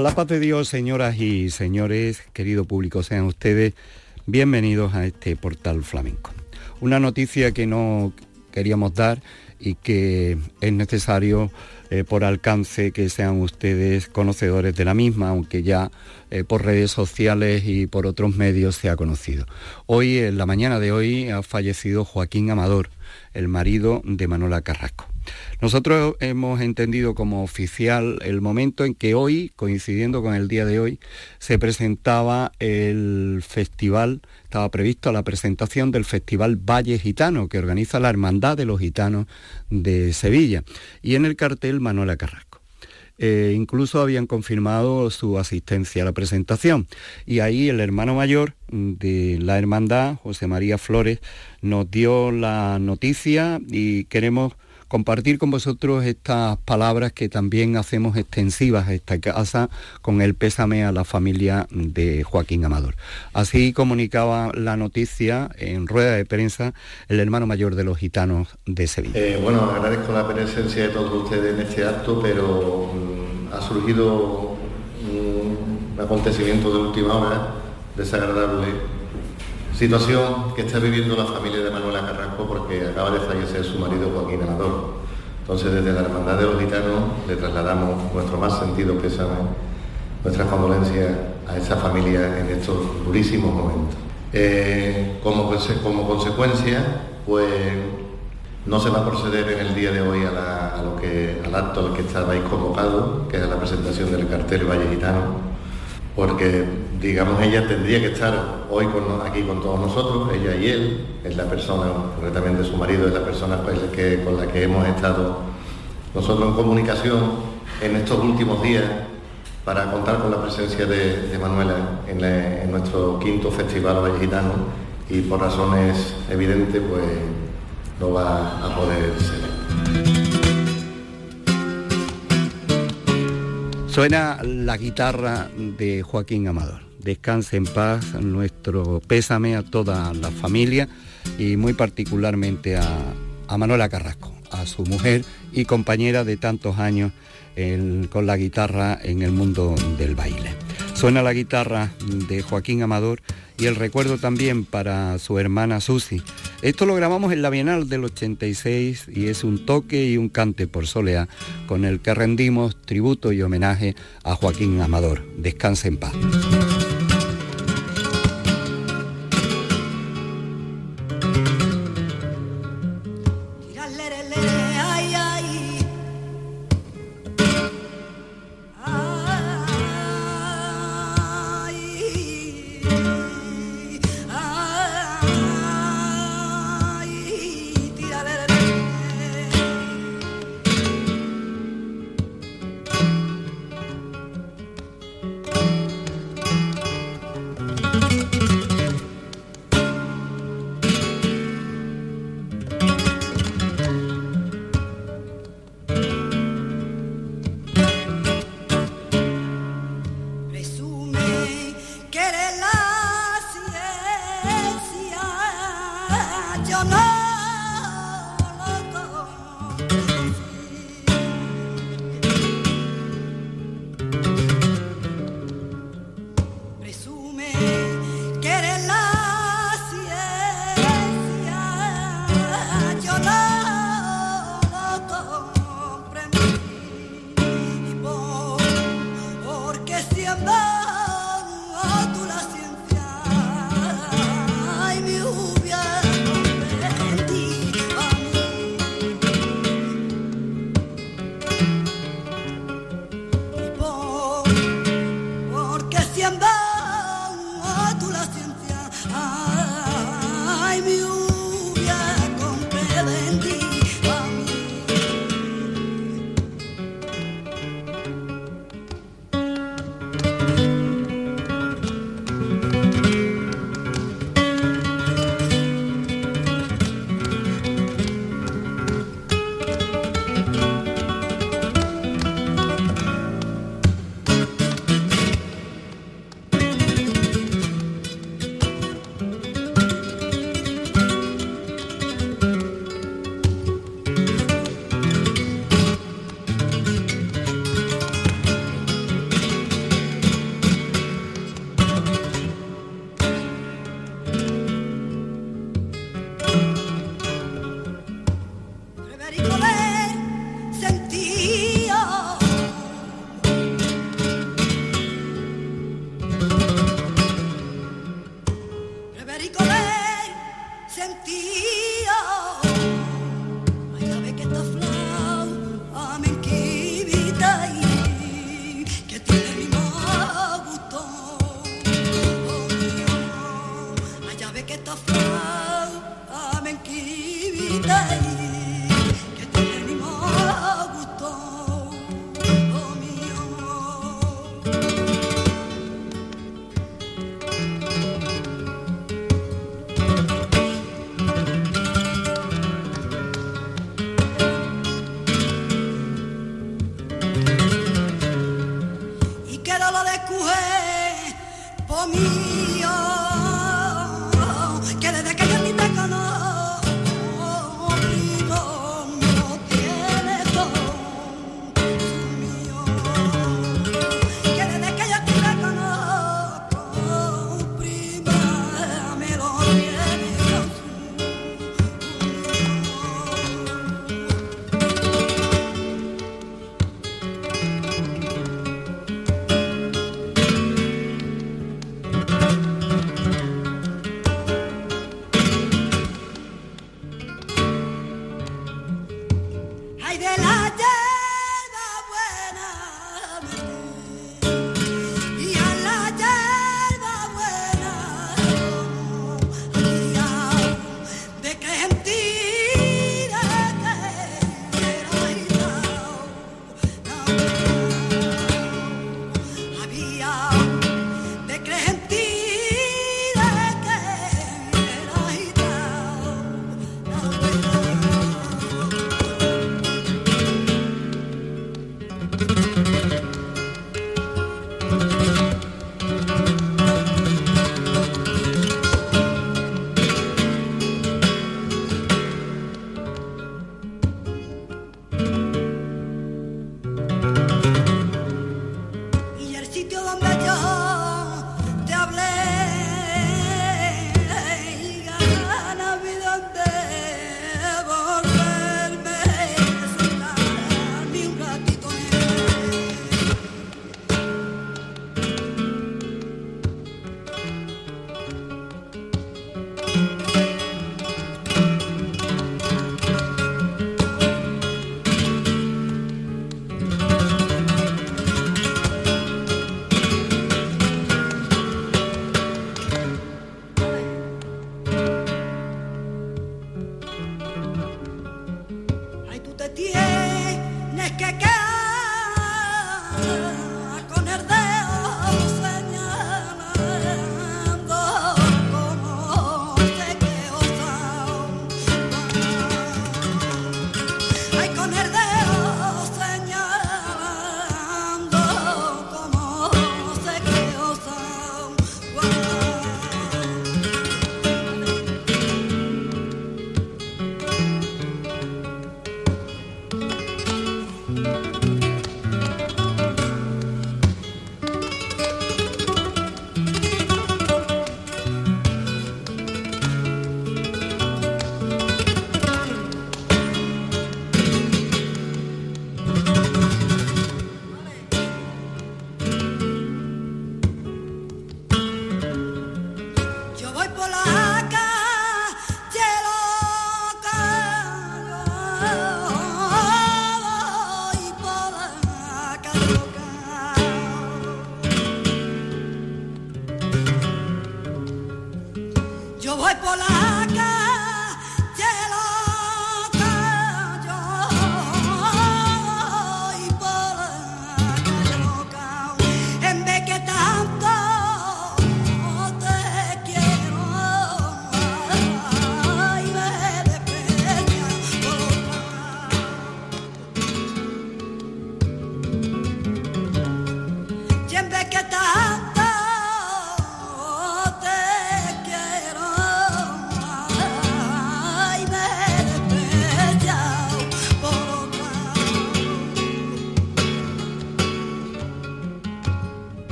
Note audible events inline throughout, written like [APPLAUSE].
la paz de Dios, señoras y señores, querido público, sean ustedes bienvenidos a este portal flamenco. Una noticia que no queríamos dar y que es necesario eh, por alcance que sean ustedes conocedores de la misma, aunque ya eh, por redes sociales y por otros medios se ha conocido. Hoy, en la mañana de hoy, ha fallecido Joaquín Amador, el marido de Manuela Carrasco. Nosotros hemos entendido como oficial el momento en que hoy, coincidiendo con el día de hoy, se presentaba el festival, estaba previsto la presentación del Festival Valle Gitano, que organiza la Hermandad de los Gitanos de Sevilla, y en el cartel Manuela Carrasco. Eh, incluso habían confirmado su asistencia a la presentación. Y ahí el hermano mayor de la hermandad, José María Flores, nos dio la noticia y queremos compartir con vosotros estas palabras que también hacemos extensivas a esta casa con el pésame a la familia de Joaquín Amador. Así comunicaba la noticia en rueda de prensa el hermano mayor de los gitanos de Sevilla. Eh, bueno, agradezco la presencia de todos ustedes en este acto, pero mm, ha surgido un acontecimiento de última hora desagradable Situación que está viviendo la familia de Manuela Carrasco porque acaba de fallecer su marido Joaquín Amador. Entonces desde la Hermandad de los Gitanos le trasladamos nuestro más sentido pésame, nuestras condolencias a esa familia en estos durísimos momentos. Eh, como, consecuencia, pues no se va a proceder en el día de hoy a, lo que, al acto al que estabais convocado, que es la presentación del cartel Valle Gitano porque digamos ella tendría que estar hoy aquí con todos nosotros, ella y él, es la persona, concretamente su marido, es la persona pues, con la que hemos estado nosotros en comunicación en estos últimos días para contar con la presencia de, Manuela en, nuestro quinto festival Valle y por razones evidentes pues no va a poder ser. Suena la guitarra de Joaquín Amador. Descanse en paz, nuestro pésame a toda la familia y muy particularmente a, Manuela Carrasco, a su mujer y compañera de tantos años con la guitarra en el mundo del baile. Suena la guitarra de Joaquín Amador y el recuerdo también para su hermana Susi. Esto lo grabamos en la Bienal del 86 y es un toque y un cante por soleá con el que rendimos tributo y homenaje a Joaquín Amador. Descanse en paz.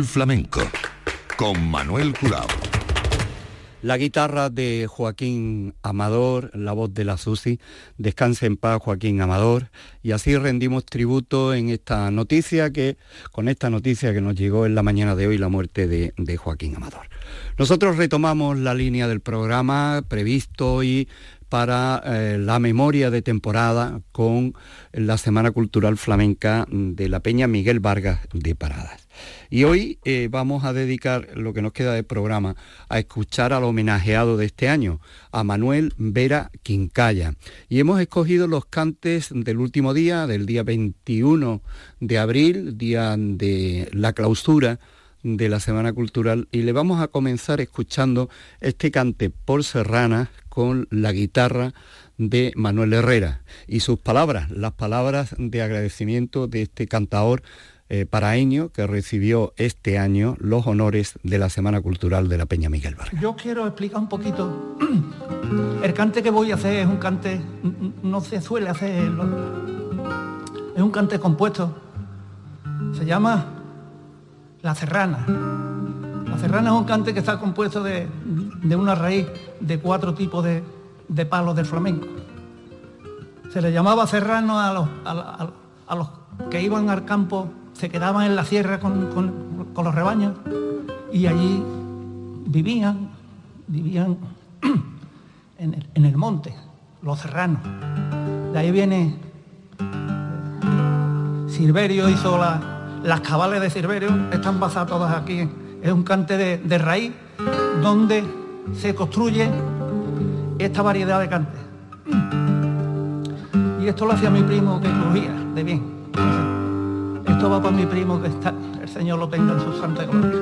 Flamenco con Manuel Curao. La guitarra de Joaquín Amador, la voz de la Susi, descanse en paz Joaquín Amador, y así rendimos tributo en esta noticia que, con esta noticia que nos llegó en la mañana de hoy, la muerte de, Joaquín Amador. Nosotros retomamos la línea del programa previsto y para eh, la memoria de temporada con la Semana Cultural Flamenca de la Peña Miguel Vargas de Paradas. Y hoy eh, vamos a dedicar lo que nos queda de programa a escuchar al homenajeado de este año, a Manuel Vera Quincaya. Y hemos escogido los cantes del último día, del día 21 de abril, día de la clausura de la Semana Cultural y le vamos a comenzar escuchando este cante por Serrana con la guitarra de Manuel Herrera y sus palabras, las palabras de agradecimiento de este cantador eh, paraeño que recibió este año los honores de la Semana Cultural de la Peña Miguel Vargas. Yo quiero explicar un poquito. [CLEARS THROAT] El cante que voy a hacer es un cante, no se suele hacer, es un cante compuesto. Se llama La Serrana. La serrana es un cante que está compuesto de, una raíz de cuatro tipos de, palos del flamenco. Se le llamaba serrano a los, a, los, que iban al campo, se quedaban en la sierra con, los rebaños y allí vivían, vivían [CLEARS THROAT] en el, monte, los serranos. De ahí viene Silverio hizo las cabales de Silverio, están basadas todas aquí es un cante de, raíz donde se construye esta variedad de cantes. Y esto lo hacía mi primo que crujía de bien. Va para mi primo que está, el Señor lo tenga en su santa gloria.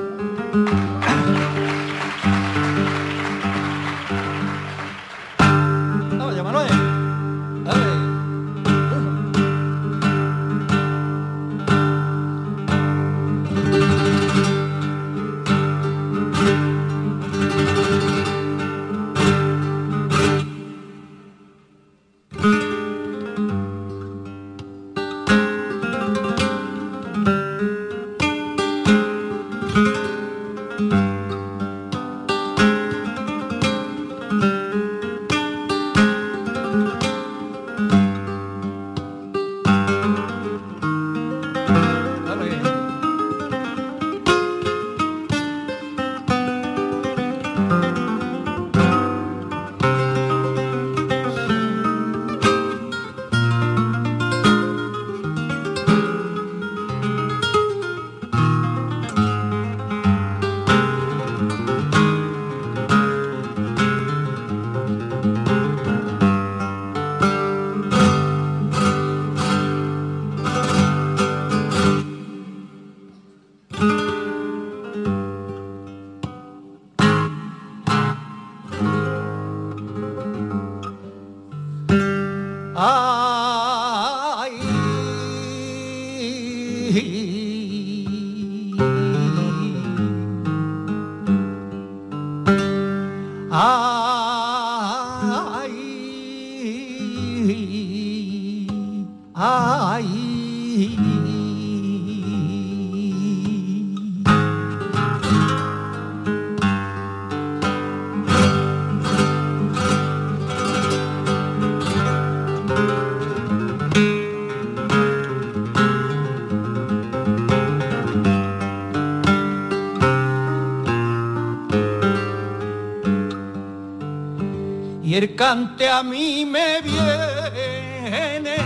Cante a mí me viene.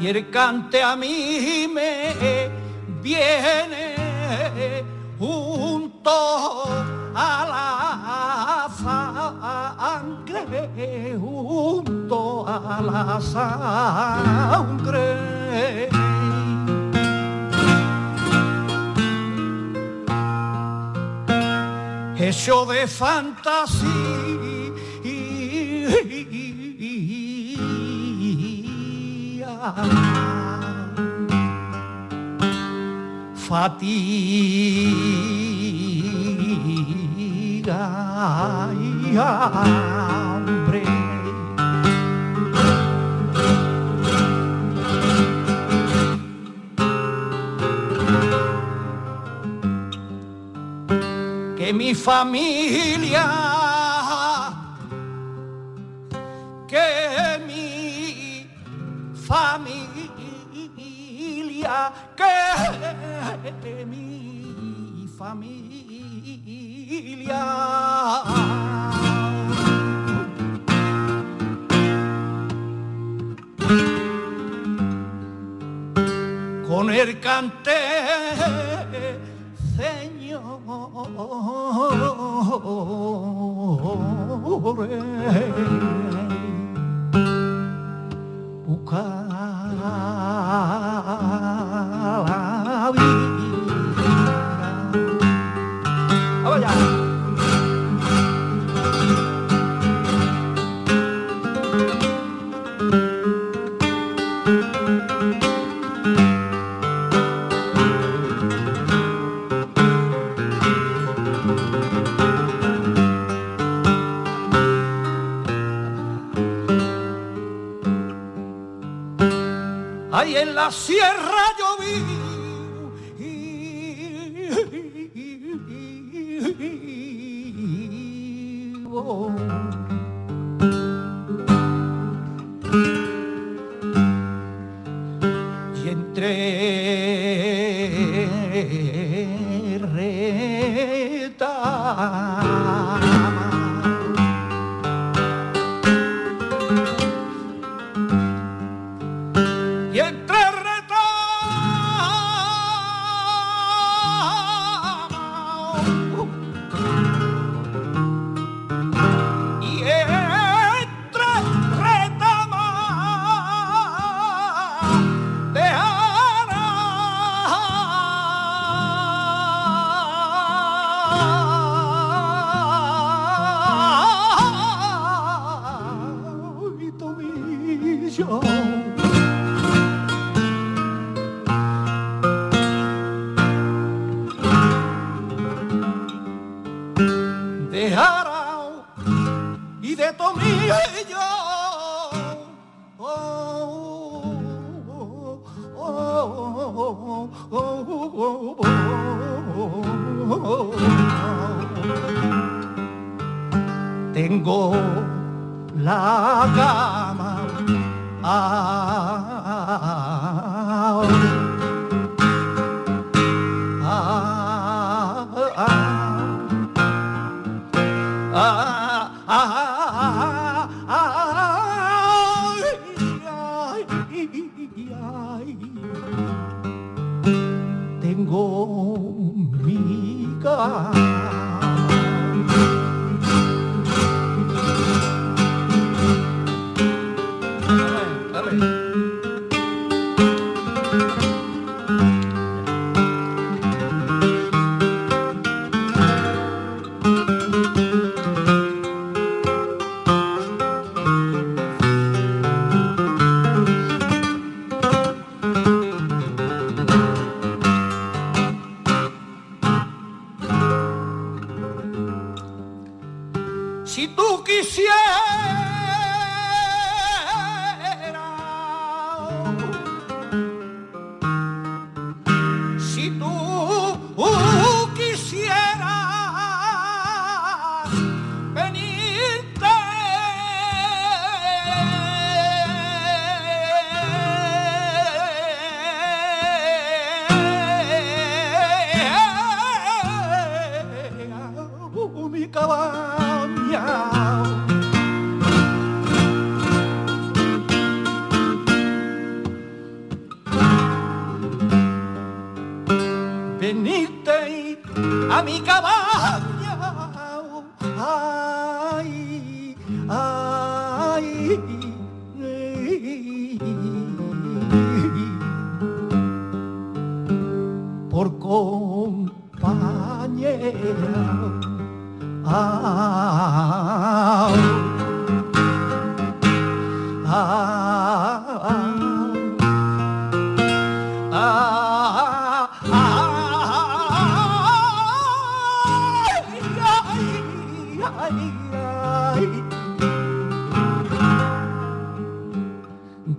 Y el cante a mí me viene fantasía. Fatiga que mi familia, que mi familia, que mi familia. Con el cante ore uka la vi la sierra yo vivo. 哥。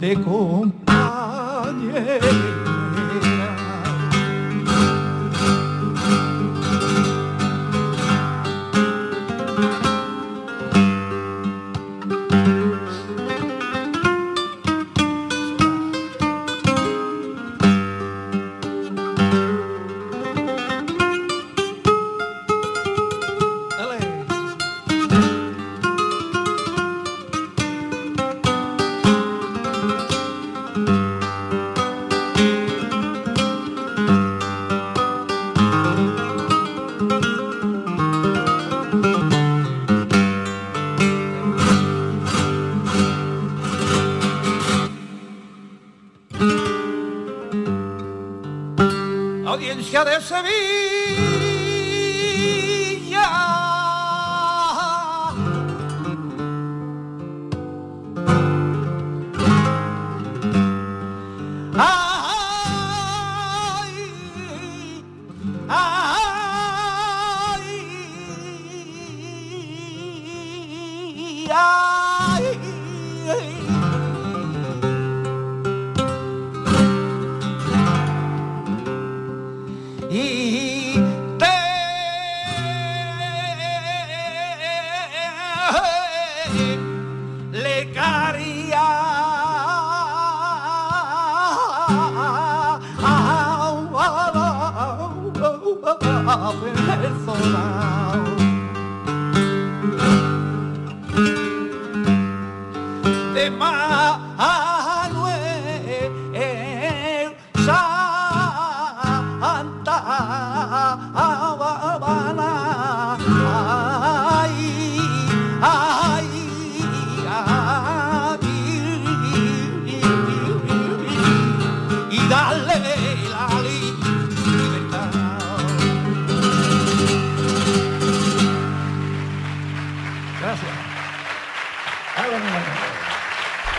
내 공간에 personal. De más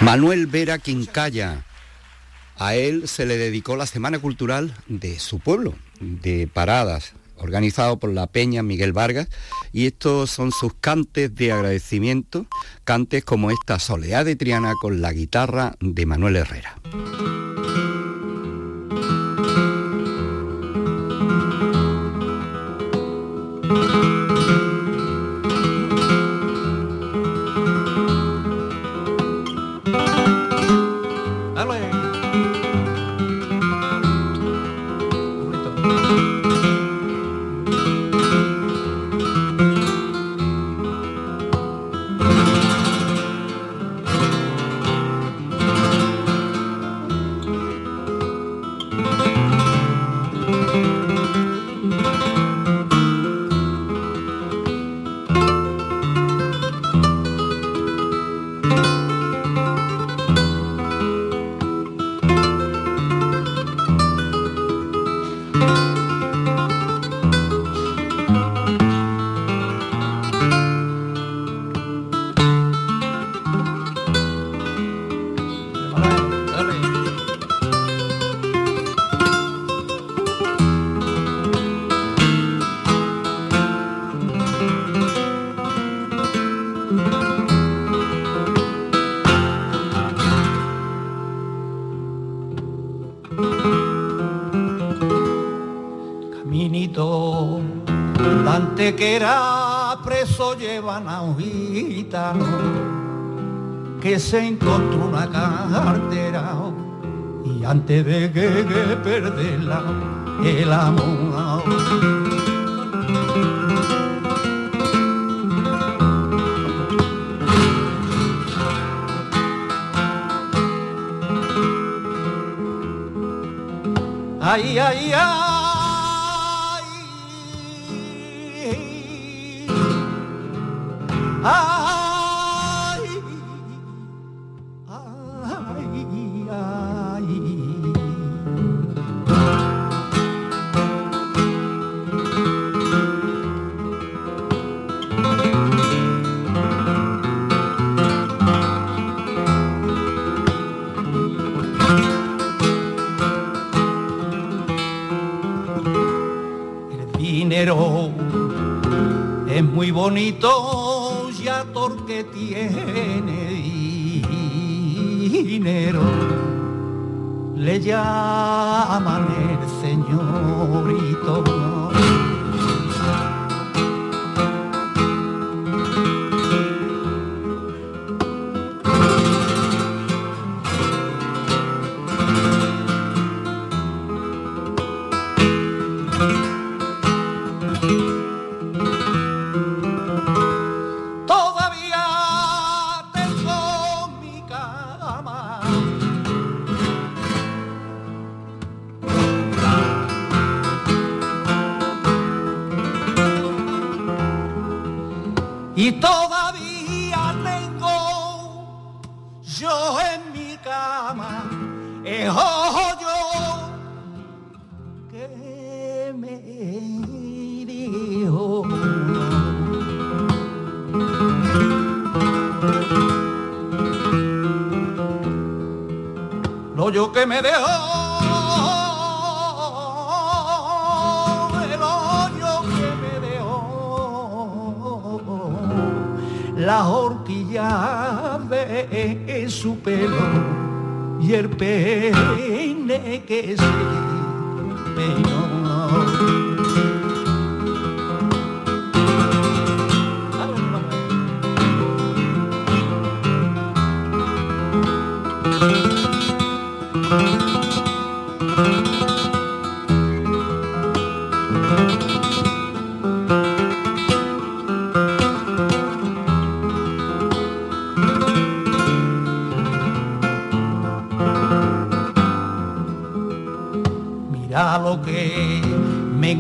Manuel Vera Quincaya. A él se le dedicó la Semana Cultural de su pueblo, de Paradas, organizado por la Peña Miguel Vargas, y estos son sus cantes de agradecimiento, cantes como esta Soleá de Triana con la guitarra de Manuel Herrera. Que era preso llevan a un que se encontró una cartera y antes de que, que perderla el amor. Ay, ay, ay. Dinero. Le llaman el señorito.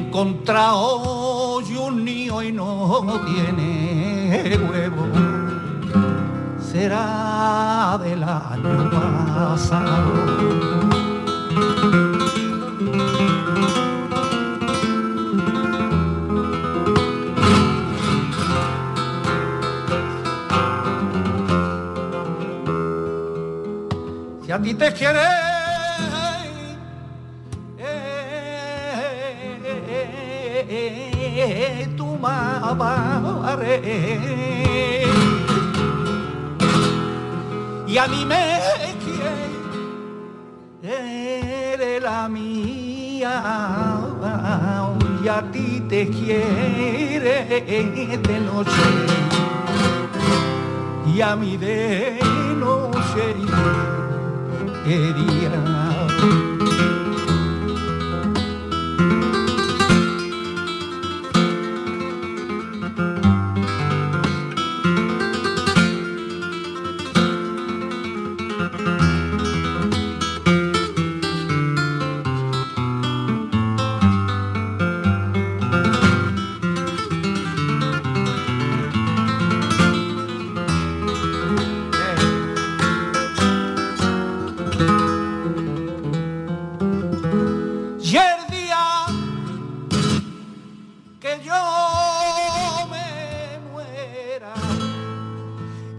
Encontrado y un niño y no tiene huevo. Será del año pasado. Si a ti te quieres y a mí me quiere la mía y a ti te quiere de noche. Y a mí de noche de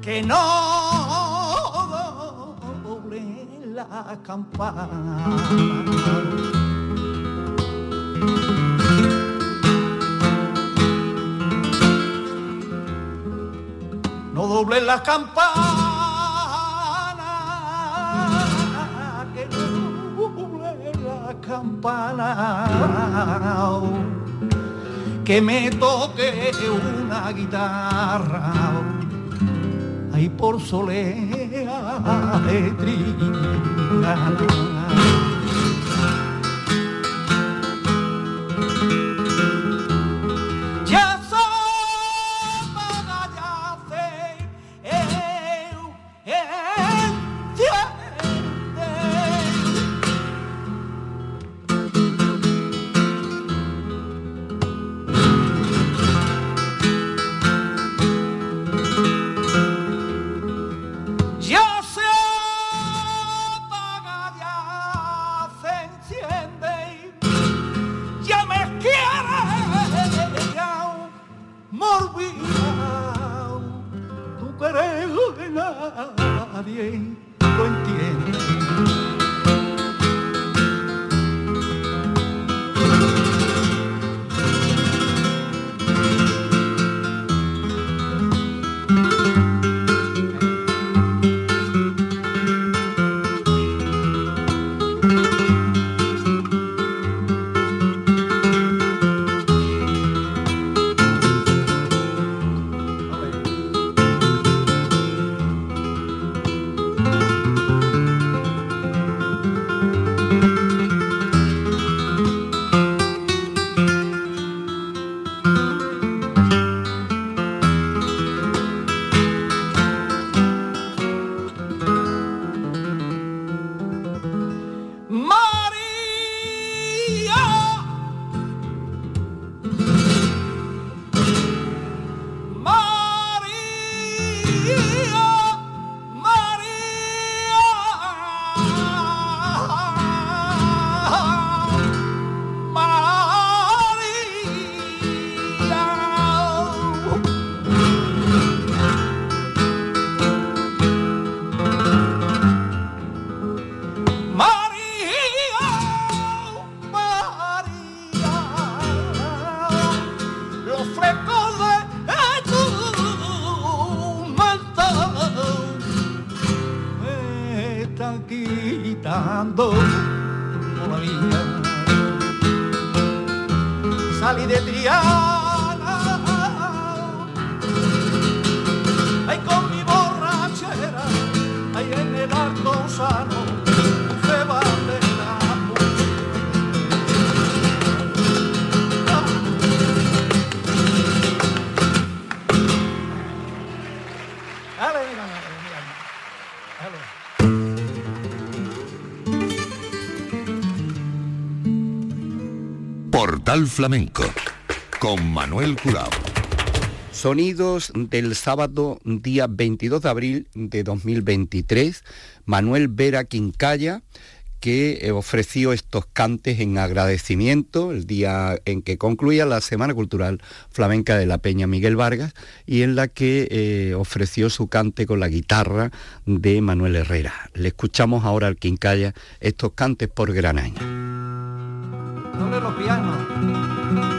día No doble la campana, que no doble la campana, que me toque una guitarra, ahí por solea de irán Flamenco con Manuel Curao. Sonidos del sábado día 22 de abril de 2023, Manuel Vera Quincaya, que eh, ofreció estos cantes en agradecimiento el día en que concluía la Semana Cultural Flamenca de la Peña Miguel Vargas y en la que eh, ofreció su cante con la guitarra de Manuel Herrera. Le escuchamos ahora al Quincaya estos cantes por gran año no los pianos.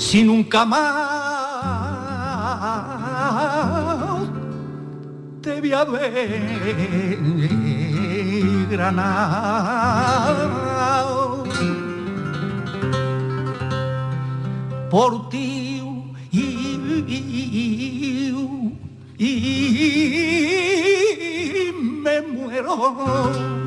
Si nunca más te voy a ver por ti y, y me muero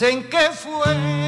tiene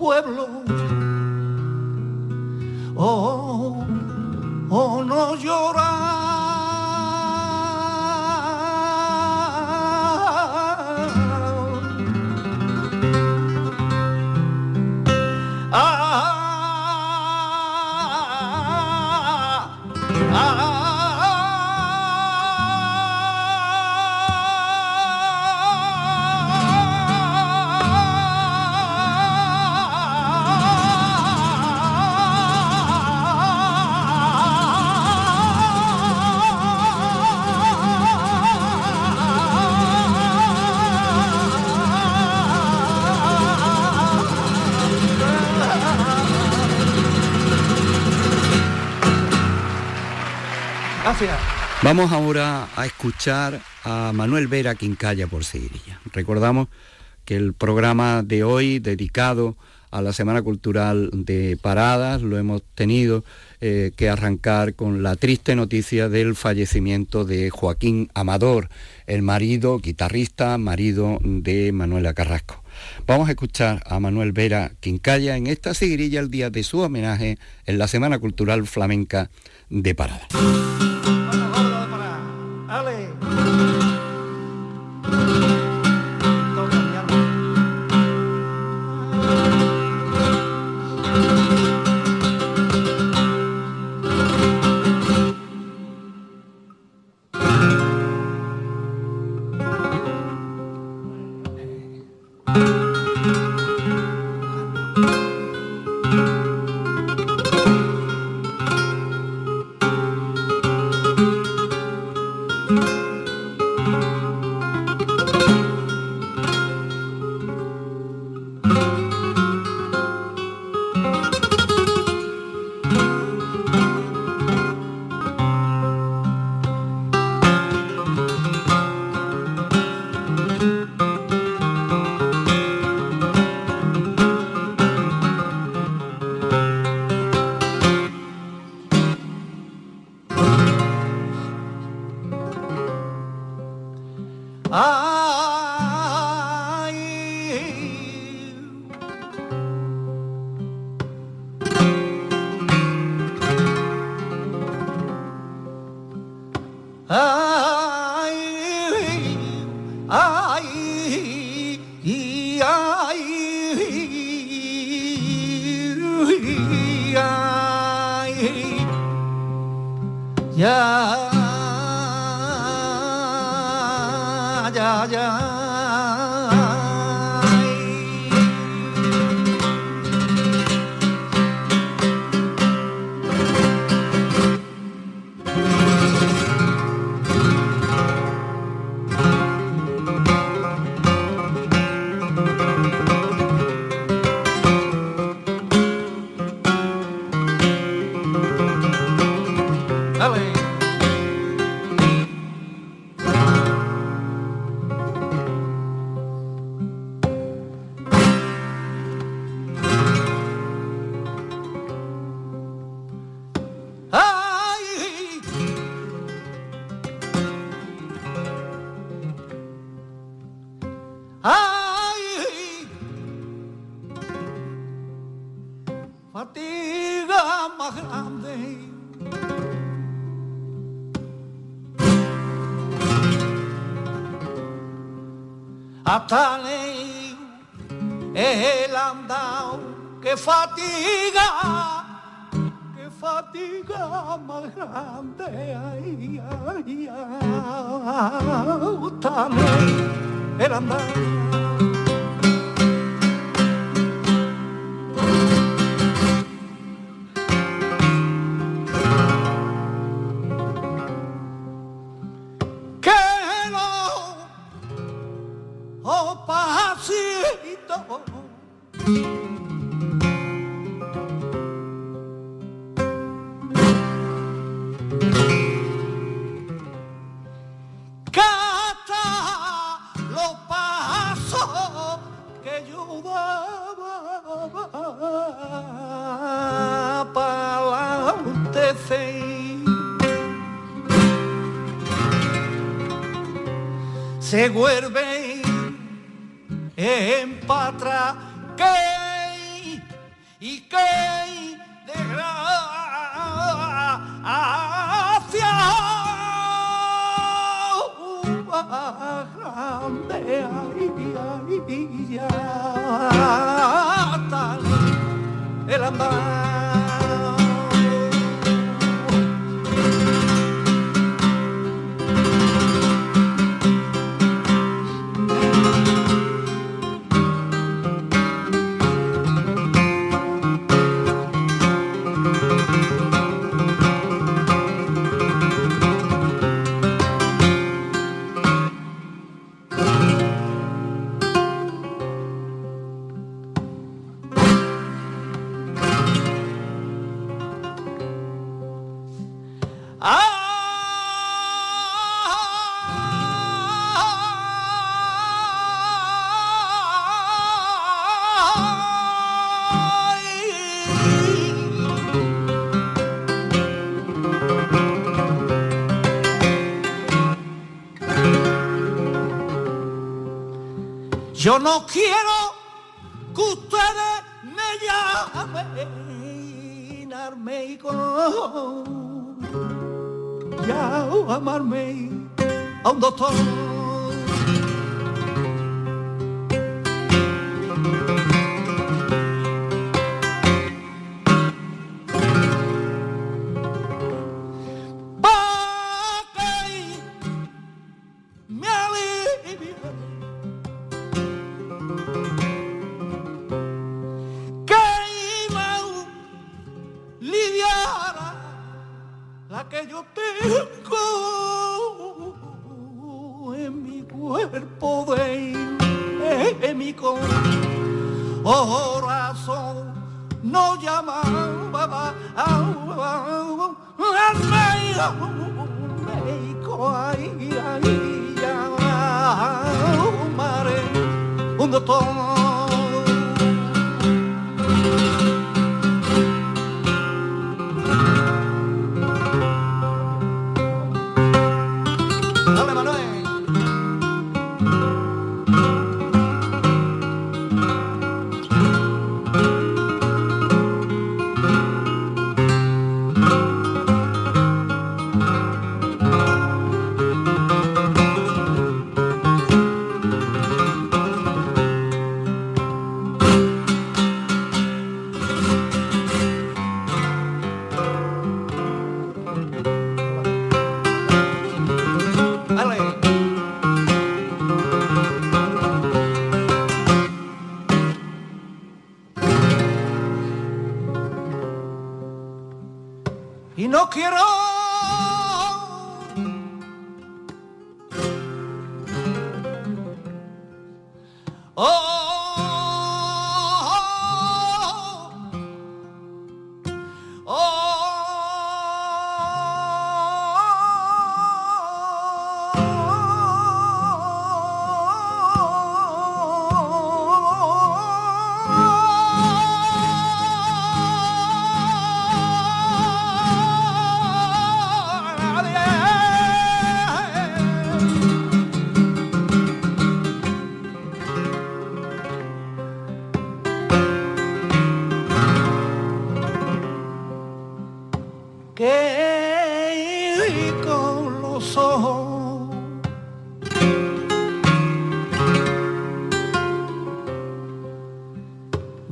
pueblo Vamos ahora a escuchar a Manuel Vera Quincalla por Seguirilla. Recordamos que el programa de hoy dedicado a la Semana Cultural de Paradas lo hemos tenido eh, que arrancar con la triste noticia del fallecimiento de Joaquín Amador, el marido, guitarrista, marido de Manuela Carrasco. Vamos a escuchar a Manuel Vera Quincalla en esta seguirilla el día de su homenaje en la Semana Cultural Flamenca de Paradas. Más Hasta el andado que fatiga fatiga más grande. Ay, ay, el andar. Yo no quiero que ustedes me llamen armeico, ya amarme a un doctor. un doctor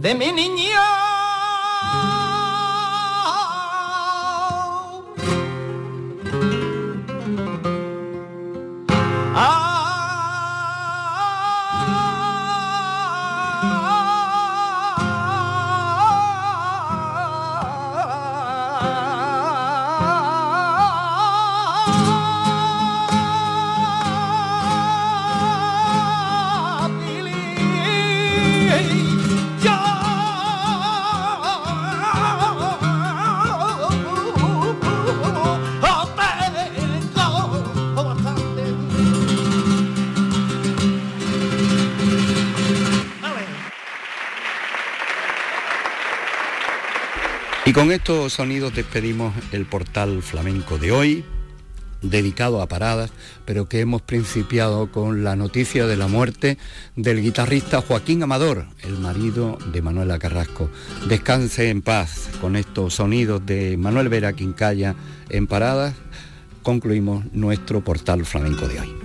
de mi niña. Con estos sonidos despedimos el portal flamenco de hoy, dedicado a paradas, pero que hemos principiado con la noticia de la muerte del guitarrista Joaquín Amador, el marido de Manuela Carrasco. Descanse en paz con estos sonidos de Manuel Vera Quincaya en paradas. Concluimos nuestro portal flamenco de hoy.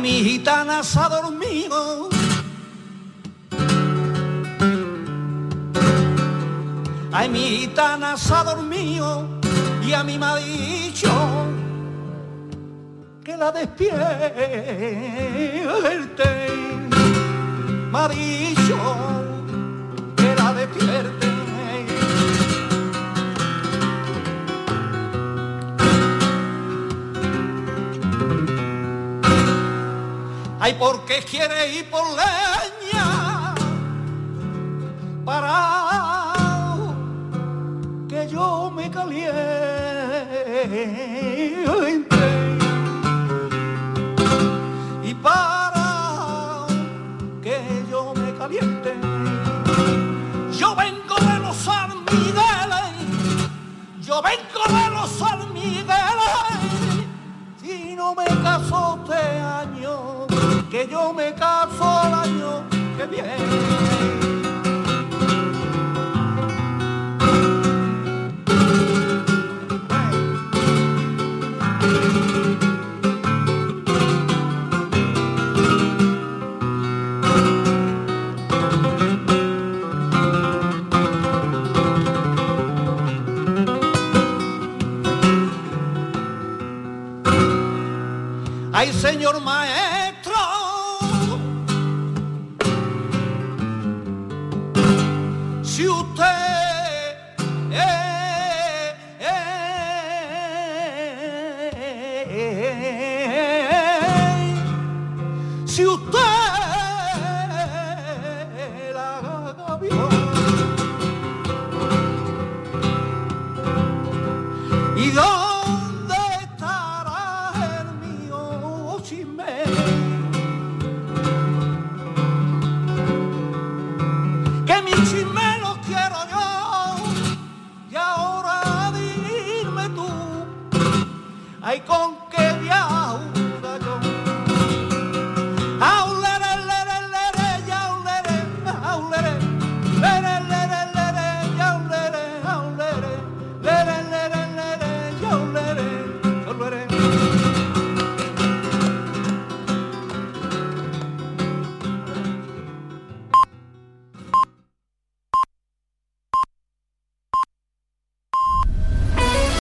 Mi gitana se ha dormido. Ay, mi gitana se ha dormido y a mí me ha dicho que la despierte. Me ha dicho que la despierte. Quiere ir por leña que yo me caso el año que viene. Señor maestro.